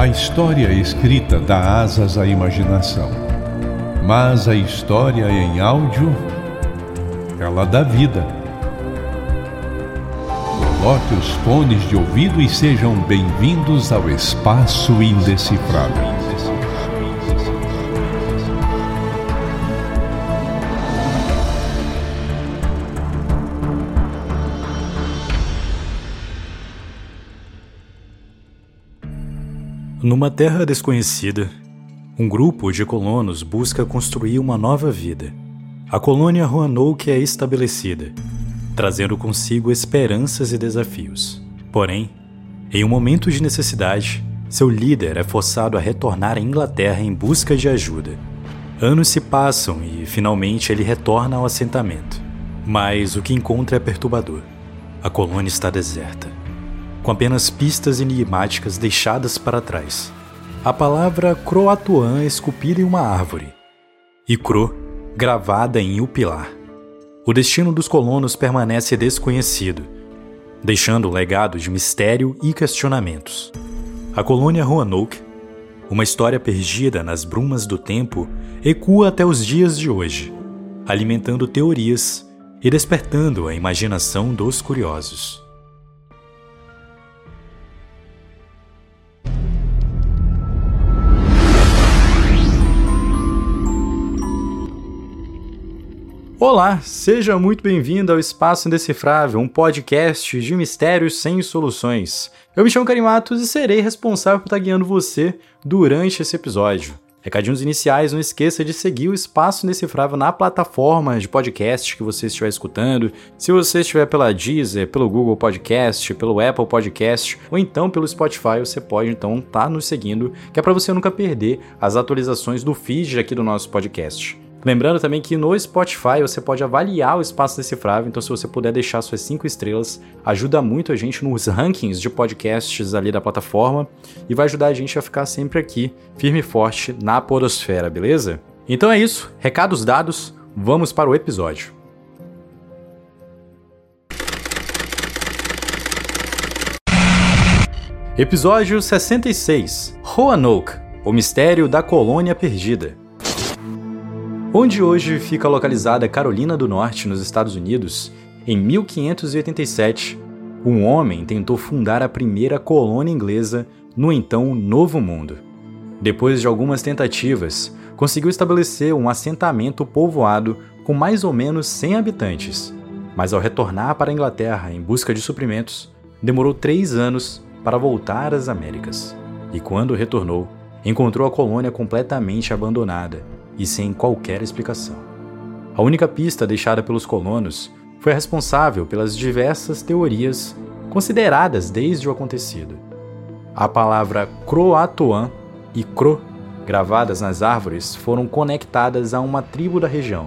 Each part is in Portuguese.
A história escrita dá asas à imaginação, mas a história em áudio, ela dá vida. Coloque os fones de ouvido e sejam bem-vindos ao Espaço Indecifrável. Numa terra desconhecida, um grupo de colonos busca construir uma nova vida. A colônia Roanoke é estabelecida, trazendo consigo esperanças e desafios. Porém, em um momento de necessidade, seu líder é forçado a retornar à Inglaterra em busca de ajuda. Anos se passam e, finalmente, ele retorna ao assentamento. Mas o que encontra é perturbador. A colônia está deserta com apenas pistas enigmáticas deixadas para trás. A palavra Croatoan esculpida em uma árvore e Cro gravada em um pilar. O destino dos colonos permanece desconhecido, deixando um legado de mistério e questionamentos. A colônia Roanoke, uma história perdida nas brumas do tempo, ecua até os dias de hoje, alimentando teorias e despertando a imaginação dos curiosos. Olá, seja muito bem-vindo ao Espaço Indecifrável, um podcast de mistérios sem soluções. Eu me chamo Karim Matos e serei responsável por estar guiando você durante esse episódio. Recadinhos iniciais, não esqueça de seguir o Espaço Indecifrável na plataforma de podcast que você estiver escutando. Se você estiver pela Deezer, pelo Google Podcast, pelo Apple Podcast ou então pelo Spotify, você pode então estar tá nos seguindo, que é para você nunca perder as atualizações do feed aqui do nosso podcast. Lembrando também que no Spotify você pode avaliar o espaço decifrável, então se você puder deixar suas 5 estrelas, ajuda muito a gente nos rankings de podcasts ali da plataforma e vai ajudar a gente a ficar sempre aqui, firme e forte na podosfera, beleza? Então é isso, recados dados, vamos para o episódio. Episódio 66 Roanoke, o mistério da colônia perdida. Onde hoje fica localizada Carolina do Norte, nos Estados Unidos, em 1587, um homem tentou fundar a primeira colônia inglesa no então Novo Mundo. Depois de algumas tentativas, conseguiu estabelecer um assentamento povoado com mais ou menos 100 habitantes, mas ao retornar para a Inglaterra em busca de suprimentos, demorou três anos para voltar às Américas. E quando retornou, encontrou a colônia completamente abandonada e sem qualquer explicação. A única pista deixada pelos colonos foi responsável pelas diversas teorias consideradas desde o acontecido. A palavra Croatoan e Cro, gravadas nas árvores, foram conectadas a uma tribo da região,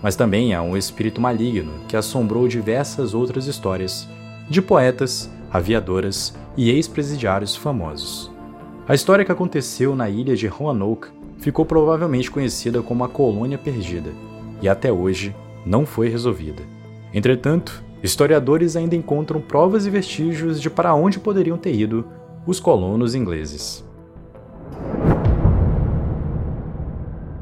mas também a um espírito maligno que assombrou diversas outras histórias de poetas, aviadoras e ex-presidiários famosos. A história que aconteceu na ilha de Roanoke ficou provavelmente conhecida como a Colônia Perdida e até hoje não foi resolvida. Entretanto, historiadores ainda encontram provas e vestígios de para onde poderiam ter ido os colonos ingleses.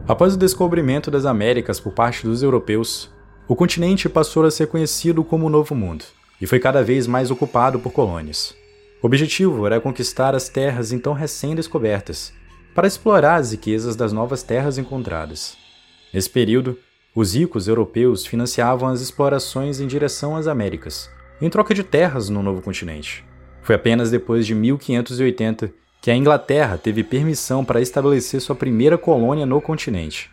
Após o descobrimento das Américas por parte dos europeus, o continente passou a ser conhecido como o Novo Mundo e foi cada vez mais ocupado por colônias. O objetivo era conquistar as terras então recém-descobertas para explorar as riquezas das novas terras encontradas. Nesse período, os ricos europeus financiavam as explorações em direção às Américas, em troca de terras no novo continente. Foi apenas depois de 1580 que a Inglaterra teve permissão para estabelecer sua primeira colônia no continente.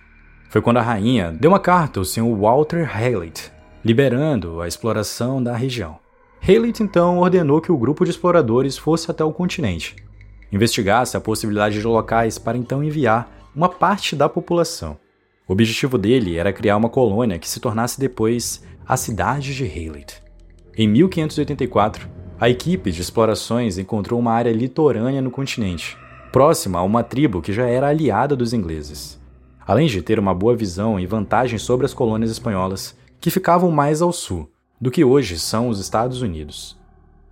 Foi quando a rainha deu uma carta ao Sr. Walter Haylet, liberando a exploração da região. Haylet então ordenou que o grupo de exploradores fosse até o continente, investigasse a possibilidade de locais para então enviar uma parte da população. O objetivo dele era criar uma colônia que se tornasse depois a cidade de Haylet. Em 1584, a equipe de explorações encontrou uma área litorânea no continente, próxima a uma tribo que já era aliada dos ingleses. Além de ter uma boa visão e vantagem sobre as colônias espanholas, que ficavam mais ao sul do que hoje são os Estados Unidos.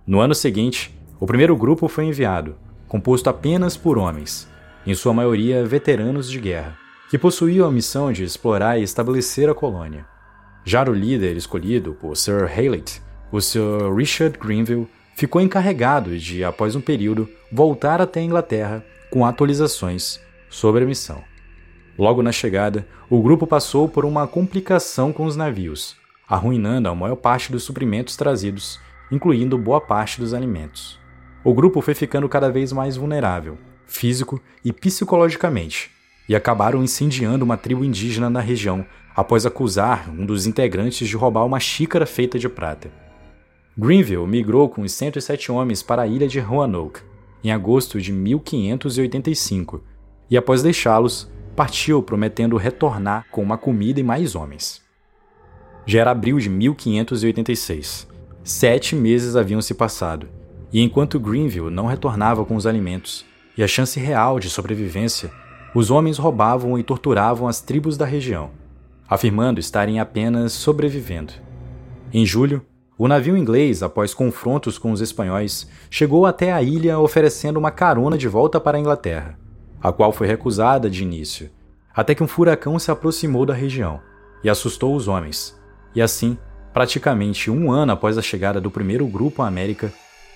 No ano seguinte, o primeiro grupo foi enviado, composto apenas por homens, em sua maioria veteranos de guerra, que possuíam a missão de explorar e estabelecer a colônia. Já o líder escolhido por Sir Haylett, o Sir Richard Greenville, ficou encarregado de, após um período, voltar até a Inglaterra com atualizações sobre a missão. Logo na chegada, o grupo passou por uma complicação com os navios, arruinando a maior parte dos suprimentos trazidos, incluindo boa parte dos alimentos. O grupo foi ficando cada vez mais vulnerável, físico e psicologicamente, e acabaram incendiando uma tribo indígena na região após acusar um dos integrantes de roubar uma xícara feita de prata. Greenville migrou com os 107 homens para a ilha de Roanoke em agosto de 1585 e, após deixá-los, partiu prometendo retornar com uma comida e mais homens. Já era abril de 1586. Sete meses haviam se passado, e enquanto Greenville não retornava com os alimentos e a chance real de sobrevivência, os homens roubavam e torturavam as tribos da região, afirmando estarem apenas sobrevivendo. Em julho, o navio inglês, após confrontos com os espanhóis, chegou até a ilha oferecendo uma carona de volta para a Inglaterra, a qual foi recusada de início, até que um furacão se aproximou da região e assustou os homens. E assim, praticamente um ano após a chegada do primeiro grupo à América,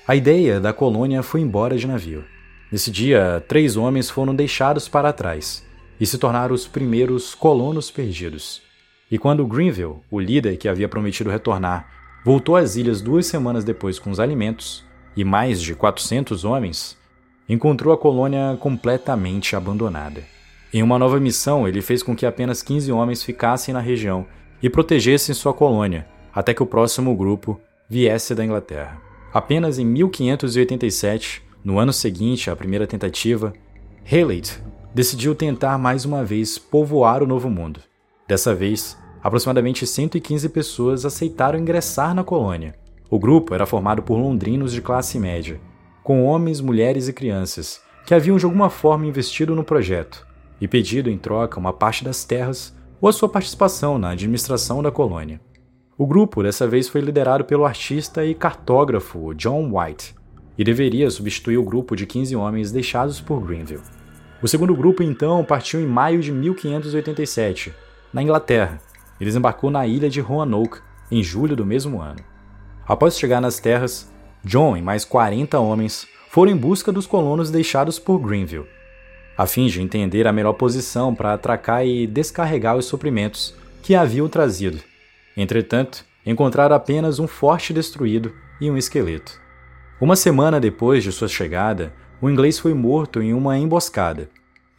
a ideia da colônia foi embora de navio. Nesse dia, três homens foram deixados para trás e se tornaram os primeiros colonos perdidos. E quando Greenville, o líder que havia prometido retornar, voltou às ilhas duas semanas depois com os alimentos e mais de 400 homens, encontrou a colônia completamente abandonada. Em uma nova missão, ele fez com que apenas 15 homens ficassem na região e protegessem sua colônia até que o próximo grupo viesse da Inglaterra. Apenas em 1587, no ano seguinte à primeira tentativa, Haley decidiu tentar mais uma vez povoar o Novo Mundo. Dessa vez, aproximadamente 115 pessoas aceitaram ingressar na colônia. O grupo era formado por londrinos de classe média, com homens, mulheres e crianças, que haviam de alguma forma investido no projeto e pedido em troca uma parte das terras ou a sua participação na administração da colônia. O grupo dessa vez foi liderado pelo artista e cartógrafo John White e deveria substituir o grupo de 15 homens deixados por Greenville. O segundo grupo então partiu em maio de 1587, na Inglaterra, e desembarcou na ilha de Roanoke em julho do mesmo ano. Após chegar nas terras, John e mais 40 homens foram em busca dos colonos deixados por Greenville, a fim de entender a melhor posição para atracar e descarregar os suprimentos que haviam trazido. Entretanto, encontraram apenas um forte destruído e um esqueleto. Uma semana depois de sua chegada, o inglês foi morto em uma emboscada.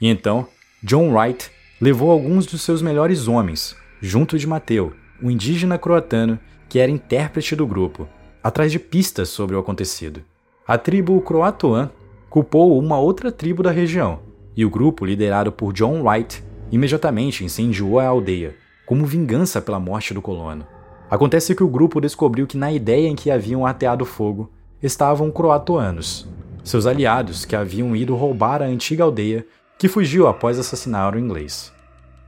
E então, John Wright levou alguns dos seus melhores homens, junto de Mateu, um indígena croatano que era intérprete do grupo, atrás de pistas sobre o acontecido. A tribo Croatoan culpou uma outra tribo da região, e o grupo, liderado por John Wright, imediatamente incendiou a aldeia, como vingança pela morte do colono. Acontece que o grupo descobriu que na ideia em que haviam ateado fogo estavam croatoanos, seus aliados que haviam ido roubar a antiga aldeia que fugiu após assassinar o inglês.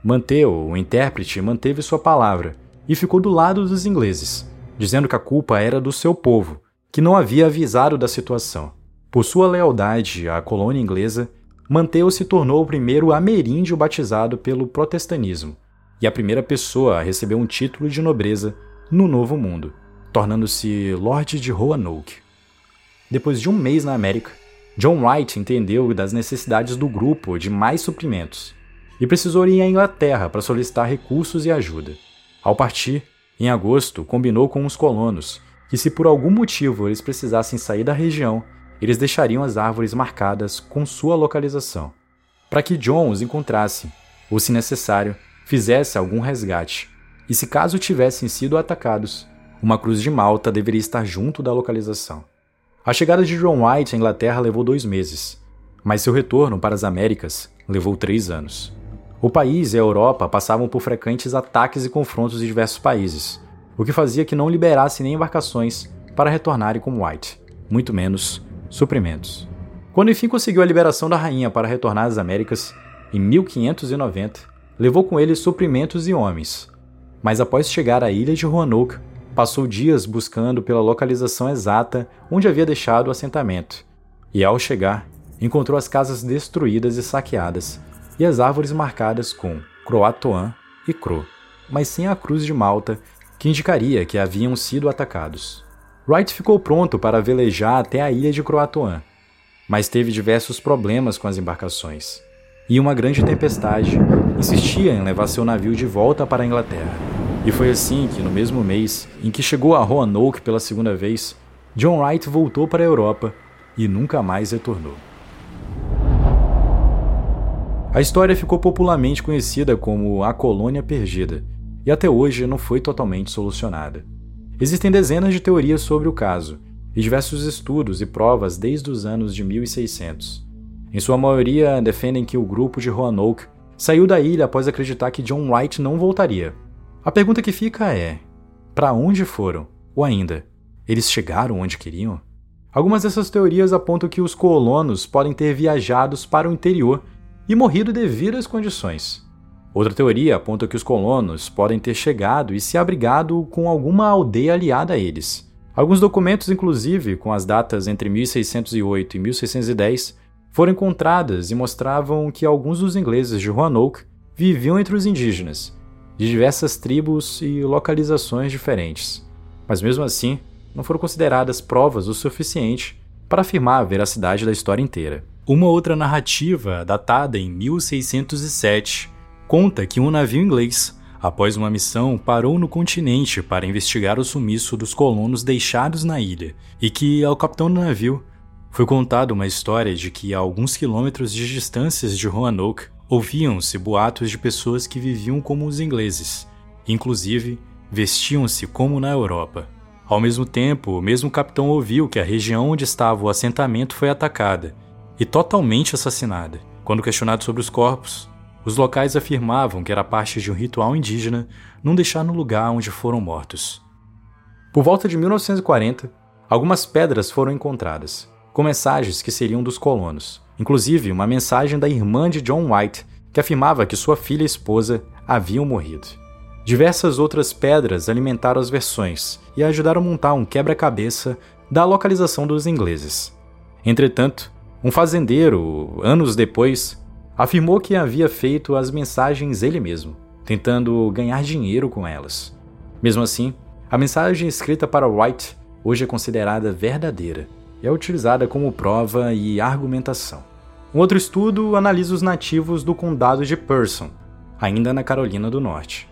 Manteu, o intérprete, manteve sua palavra e ficou do lado dos ingleses, dizendo que a culpa era do seu povo, que não havia avisado da situação. Por sua lealdade à colônia inglesa, Manteu se tornou o primeiro ameríndio batizado pelo protestantismo e a primeira pessoa a receber um título de nobreza no Novo Mundo, tornando-se Lorde de Roanoke. Depois de um mês na América, John Wright entendeu das necessidades do grupo de mais suprimentos e precisou ir à Inglaterra para solicitar recursos e ajuda. Ao partir, em agosto, combinou com os colonos que, se por algum motivo eles precisassem sair da região, eles deixariam as árvores marcadas com sua localização, para que John os encontrasse, ou, se necessário, fizesse algum resgate. E se caso tivessem sido atacados, uma cruz de Malta deveria estar junto da localização. A chegada de John White à Inglaterra levou dois meses, mas seu retorno para as Américas levou três anos. O país e a Europa passavam por frequentes ataques e confrontos de diversos países, o que fazia que não liberasse nem embarcações para retornarem com White, muito menos suprimentos. Quando enfim conseguiu a liberação da rainha para retornar às Américas, em 1590, levou com ele suprimentos e homens. Mas após chegar à ilha de Roanoke, passou dias buscando pela localização exata onde havia deixado o assentamento. E ao chegar, encontrou as casas destruídas e saqueadas e as árvores marcadas com Croatoan e Cro, mas sem a cruz de Malta que indicaria que haviam sido atacados. Wright ficou pronto para velejar até a ilha de Croatoan, mas teve diversos problemas com as embarcações. E uma grande tempestade insistia em levar seu navio de volta para a Inglaterra. E foi assim que, no mesmo mês em que chegou a Roanoke pela segunda vez, John Wright voltou para a Europa e nunca mais retornou. A história ficou popularmente conhecida como a Colônia Perdida e até hoje não foi totalmente solucionada. Existem dezenas de teorias sobre o caso e diversos estudos e provas desde os anos de 1600. Em sua maioria, defendem que o grupo de Roanoke saiu da ilha após acreditar que John Wright não voltaria. A pergunta que fica é: para onde foram? Ou ainda, eles chegaram onde queriam? Algumas dessas teorias apontam que os colonos podem ter viajado para o interior e morrido devido às condições. Outra teoria aponta que os colonos podem ter chegado e se abrigado com alguma aldeia aliada a eles. Alguns documentos, inclusive, com as datas entre 1608 e 1610, foram encontradas e mostravam que alguns dos ingleses de Roanoke viviam entre os indígenas, de diversas tribos e localizações diferentes. Mas mesmo assim, não foram consideradas provas o suficiente para afirmar a veracidade da história inteira. Uma outra narrativa, datada em 1607, conta que um navio inglês, após uma missão, parou no continente para investigar o sumiço dos colonos deixados na ilha, e que, ao capitão do navio, foi contada uma história de que a alguns quilômetros de distâncias de Roanoke ouviam-se boatos de pessoas que viviam como os ingleses, inclusive vestiam-se como na Europa. Ao mesmo tempo, o mesmo capitão ouviu que a região onde estava o assentamento foi atacada e totalmente assassinada. Quando questionado sobre os corpos, os locais afirmavam que era parte de um ritual indígena não deixar no lugar onde foram mortos. Por volta de 1940, algumas pedras foram encontradas, com mensagens que seriam dos colonos, inclusive uma mensagem da irmã de John White, que afirmava que sua filha e esposa haviam morrido. Diversas outras pedras alimentaram as versões e ajudaram a montar um quebra-cabeça da localização dos ingleses. Entretanto, um fazendeiro, anos depois, afirmou que havia feito as mensagens ele mesmo, tentando ganhar dinheiro com elas. Mesmo assim, a mensagem escrita para White hoje é considerada verdadeira e é utilizada como prova e argumentação. Um outro estudo analisa os nativos do condado de Person, ainda na Carolina do Norte,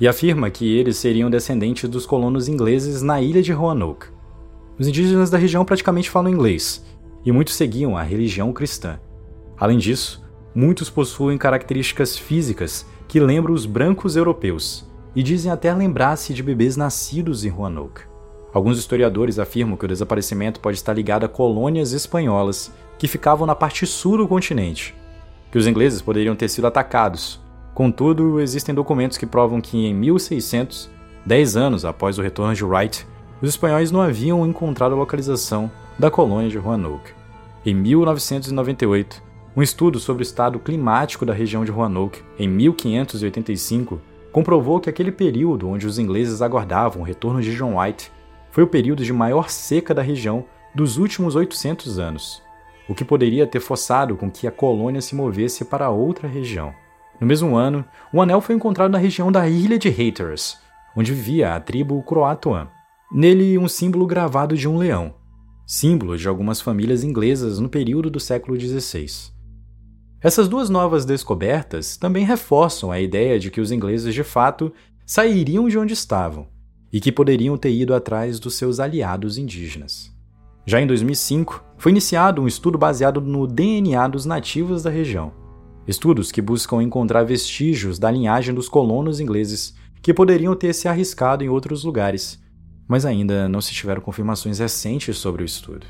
e afirma que eles seriam descendentes dos colonos ingleses na ilha de Roanoke. Os indígenas da região praticamente falam inglês, e muitos seguiam a religião cristã. Além disso, Muitos possuem características físicas que lembram os brancos europeus e dizem até lembrar-se de bebês nascidos em Roanoke. Alguns historiadores afirmam que o desaparecimento pode estar ligado a colônias espanholas que ficavam na parte sul do continente, que os ingleses poderiam ter sido atacados. Contudo, existem documentos que provam que em 1600, dez anos após o retorno de Wright, os espanhóis não haviam encontrado a localização da colônia de Roanoke. Em 1998, um estudo sobre o estado climático da região de Roanoke, em 1585, comprovou que aquele período onde os ingleses aguardavam o retorno de John White foi o período de maior seca da região dos últimos 800 anos, o que poderia ter forçado com que a colônia se movesse para outra região. No mesmo ano, um anel foi encontrado na região da Ilha de Hatteras, onde vivia a tribo Croatoan. Nele, um símbolo gravado de um leão, símbolo de algumas famílias inglesas no período do século XVI. Essas duas novas descobertas também reforçam a ideia de que os ingleses de fato sairiam de onde estavam e que poderiam ter ido atrás dos seus aliados indígenas. Já em 2005, foi iniciado um estudo baseado no DNA dos nativos da região. Estudos que buscam encontrar vestígios da linhagem dos colonos ingleses que poderiam ter se arriscado em outros lugares, mas ainda não se tiveram confirmações recentes sobre o estudo.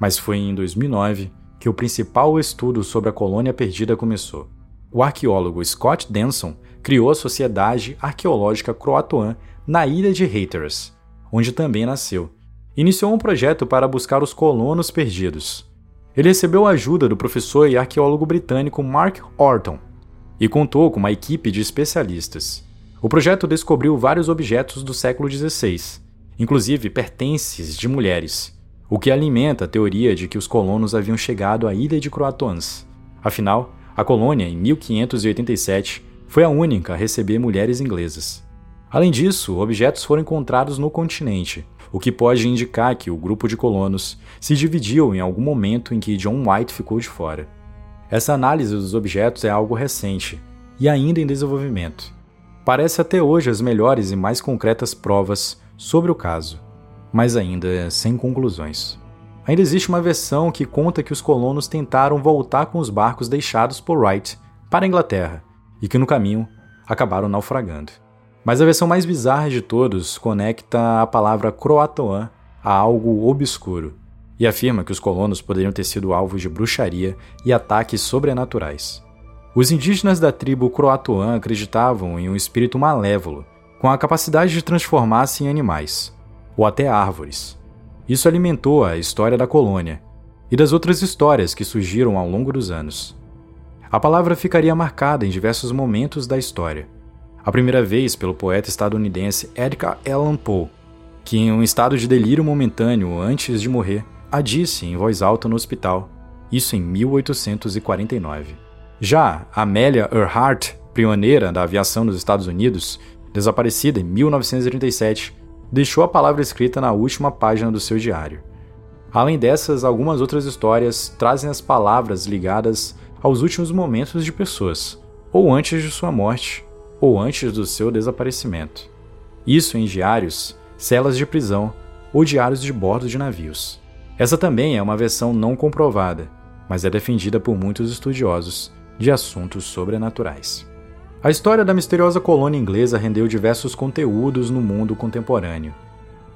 Mas foi em 2009 que o principal estudo sobre a colônia perdida começou. O arqueólogo Scott Denson criou a Sociedade Arqueológica Croatoan na ilha de Hatteras, onde também nasceu. Iniciou um projeto para buscar os colonos perdidos. Ele recebeu a ajuda do professor e arqueólogo britânico Mark Orton e contou com uma equipe de especialistas. O projeto descobriu vários objetos do século XVI, inclusive pertences de mulheres, o que alimenta a teoria de que os colonos haviam chegado à ilha de Croatoans. Afinal, a colônia, em 1587, foi a única a receber mulheres inglesas. Além disso, objetos foram encontrados no continente, o que pode indicar que o grupo de colonos se dividiu em algum momento em que John White ficou de fora. Essa análise dos objetos é algo recente e ainda em desenvolvimento. Parece até hoje as melhores e mais concretas provas sobre o caso, mas ainda sem conclusões. Ainda existe uma versão que conta que os colonos tentaram voltar com os barcos deixados por Wright para a Inglaterra e que no caminho acabaram naufragando. Mas a versão mais bizarra de todos conecta a palavra Croatoan a algo obscuro e afirma que os colonos poderiam ter sido alvos de bruxaria e ataques sobrenaturais. Os indígenas da tribo Croatoan acreditavam em um espírito malévolo, com a capacidade de transformar-se em animais, ou até árvores, isso alimentou a história da colônia e das outras histórias que surgiram ao longo dos anos. A palavra ficaria marcada em diversos momentos da história. A primeira vez pelo poeta estadunidense Edgar Allan Poe, que em um estado de delírio momentâneo antes de morrer, a disse em voz alta no hospital, isso em 1849. Já Amelia Earhart, pioneira da aviação nos Estados Unidos, desaparecida em 1937, deixou a palavra escrita na última página do seu diário. Além dessas, algumas outras histórias trazem as palavras ligadas aos últimos momentos de pessoas, ou antes de sua morte, ou antes do seu desaparecimento. Isso em diários, celas de prisão ou diários de bordo de navios. Essa também é uma versão não comprovada, mas é defendida por muitos estudiosos de assuntos sobrenaturais. A história da misteriosa colônia inglesa rendeu diversos conteúdos no mundo contemporâneo.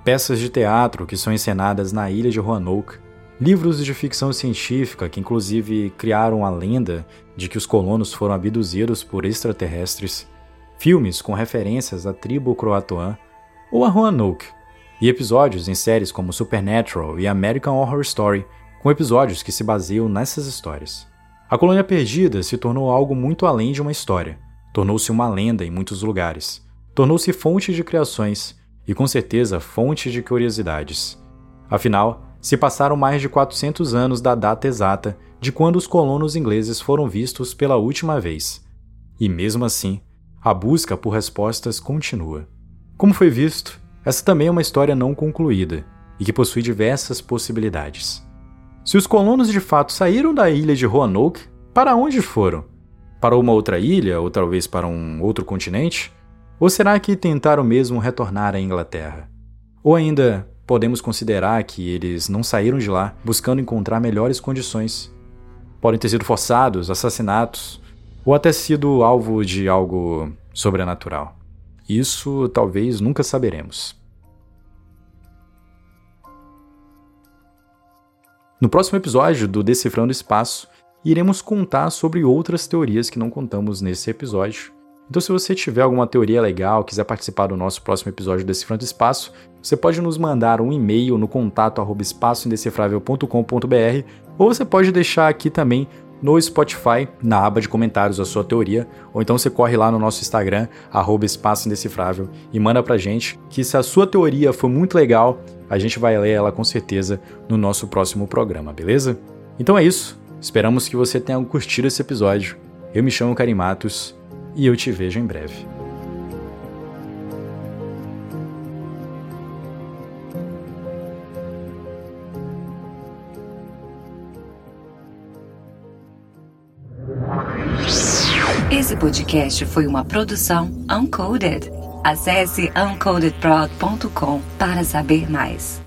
Peças de teatro que são encenadas na ilha de Roanoke, livros de ficção científica que inclusive criaram a lenda de que os colonos foram abduzidos por extraterrestres, filmes com referências à tribo croatoan ou a Roanoke, e episódios em séries como Supernatural e American Horror Story, com episódios que se baseiam nessas histórias. A Colônia Perdida se tornou algo muito além de uma história tornou-se uma lenda em muitos lugares, tornou-se fonte de criações e com certeza fonte de curiosidades. Afinal, se passaram mais de 400 anos da data exata de quando os colonos ingleses foram vistos pela última vez. E mesmo assim, a busca por respostas continua. Como foi visto, essa também é uma história não concluída e que possui diversas possibilidades. Se os colonos de fato saíram da ilha de Roanoke, para onde foram? Para uma outra ilha, ou talvez para um outro continente? Ou será que tentaram mesmo retornar à Inglaterra? Ou ainda podemos considerar que eles não saíram de lá buscando encontrar melhores condições? Podem ter sido forçados, assassinatos, ou até sido alvo de algo sobrenatural. Isso talvez nunca saberemos. No próximo episódio do Decifrando Espaço, iremos contar sobre outras teorias que não contamos nesse episódio. Então, se você tiver alguma teoria legal, quiser participar do nosso próximo episódio desse Front Espaço, você pode nos mandar um e-mail no contato espaçoindecifrável.com.br ou você pode deixar aqui também no Spotify, na aba de comentários a sua teoria, ou então você corre lá no nosso Instagram, arroba Espaço Indecifrável, e manda pra gente que se a sua teoria for muito legal, a gente vai ler ela com certeza no nosso próximo programa, beleza? Então é isso, Esperamos que você tenha curtido esse episódio. Eu me chamo Karim Matos e eu te vejo em breve. Esse podcast foi uma produção Uncoded. Acesse uncodedprod.com para saber mais.